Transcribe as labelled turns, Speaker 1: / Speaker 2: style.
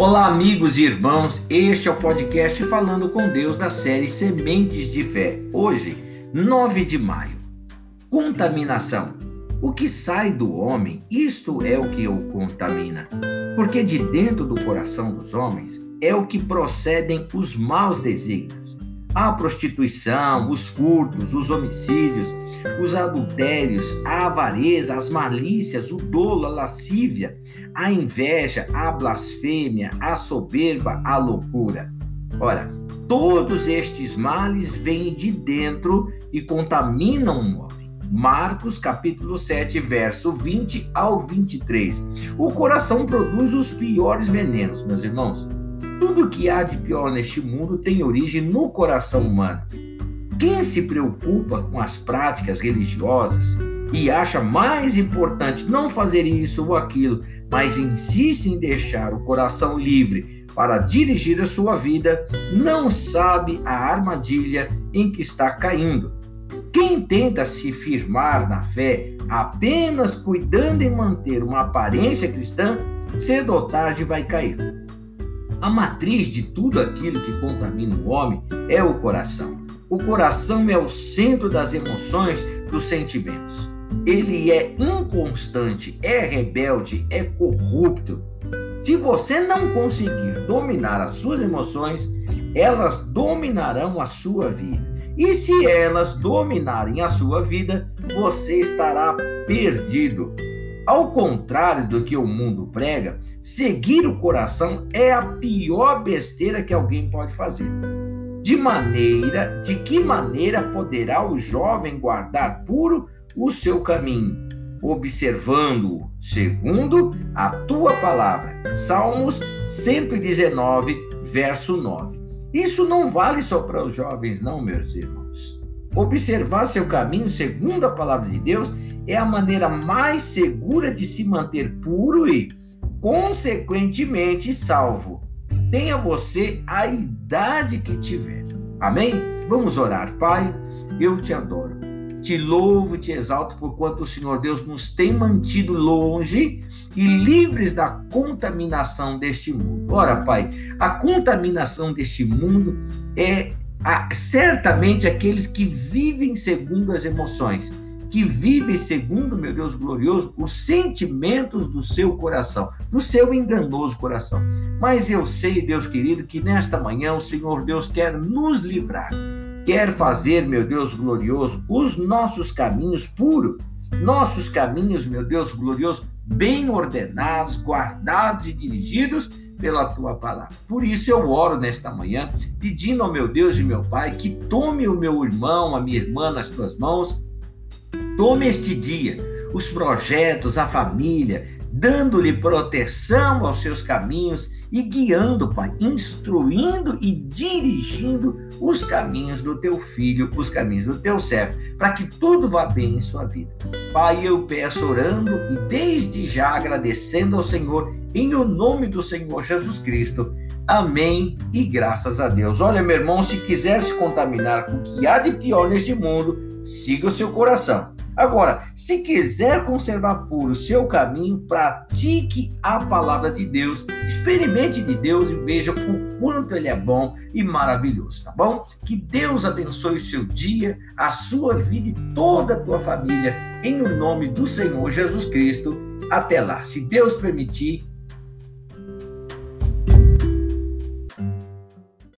Speaker 1: Olá, amigos e irmãos. Este é o podcast Falando com Deus da série Sementes de Fé. Hoje, 9 de maio. Contaminação. O que sai do homem, isto é o que o contamina. Porque de dentro do coração dos homens é o que procedem os maus desígnios a prostituição, os furtos, os homicídios, os adultérios, a avareza, as malícias, o dolo, a lascívia, a inveja, a blasfêmia, a soberba, a loucura. Ora, todos estes males vêm de dentro e contaminam o homem. Marcos capítulo 7, verso 20 ao 23. O coração produz os piores venenos, meus irmãos tudo que há de pior neste mundo tem origem no coração humano. Quem se preocupa com as práticas religiosas e acha mais importante não fazer isso ou aquilo, mas insiste em deixar o coração livre para dirigir a sua vida, não sabe a armadilha em que está caindo. Quem tenta se firmar na fé apenas cuidando em manter uma aparência cristã, cedo ou tarde vai cair. A matriz de tudo aquilo que contamina o homem é o coração. O coração é o centro das emoções, dos sentimentos. Ele é inconstante, é rebelde, é corrupto. Se você não conseguir dominar as suas emoções, elas dominarão a sua vida. E se elas dominarem a sua vida, você estará perdido. Ao contrário do que o mundo prega, seguir o coração é a pior besteira que alguém pode fazer. De maneira, de que maneira poderá o jovem guardar puro o seu caminho, observando-o segundo a tua palavra. Salmos 119, verso 9. Isso não vale só para os jovens, não, meus irmãos. Observar seu caminho segundo a palavra de Deus é a maneira mais segura de se manter puro e, consequentemente, salvo. Tenha você a idade que tiver. Amém? Vamos orar, Pai. Eu te adoro. Te louvo e te exalto por quanto o Senhor Deus nos tem mantido longe e livres da contaminação deste mundo. Ora, Pai, a contaminação deste mundo é a, certamente aqueles que vivem segundo as emoções que vive segundo, meu Deus glorioso, os sentimentos do seu coração, do seu enganoso coração. Mas eu sei, Deus querido, que nesta manhã o Senhor Deus quer nos livrar, quer fazer, meu Deus glorioso, os nossos caminhos puros, nossos caminhos, meu Deus glorioso, bem ordenados, guardados e dirigidos pela tua palavra. Por isso eu oro nesta manhã, pedindo ao meu Deus e meu Pai que tome o meu irmão, a minha irmã nas tuas mãos Tome este dia, os projetos, a família, dando-lhe proteção aos seus caminhos e guiando, Pai, instruindo e dirigindo os caminhos do teu filho, os caminhos do teu servo, para que tudo vá bem em sua vida. Pai, eu peço orando e desde já agradecendo ao Senhor, em o nome do Senhor Jesus Cristo. Amém e graças a Deus. Olha, meu irmão, se quiser se contaminar com o que há de pior neste mundo, siga o seu coração. Agora, se quiser conservar puro o seu caminho, pratique a palavra de Deus, experimente de Deus e veja o quanto ele é bom e maravilhoso, tá bom? Que Deus abençoe o seu dia, a sua vida e toda a tua família, em o nome do Senhor Jesus Cristo. Até lá, se Deus permitir,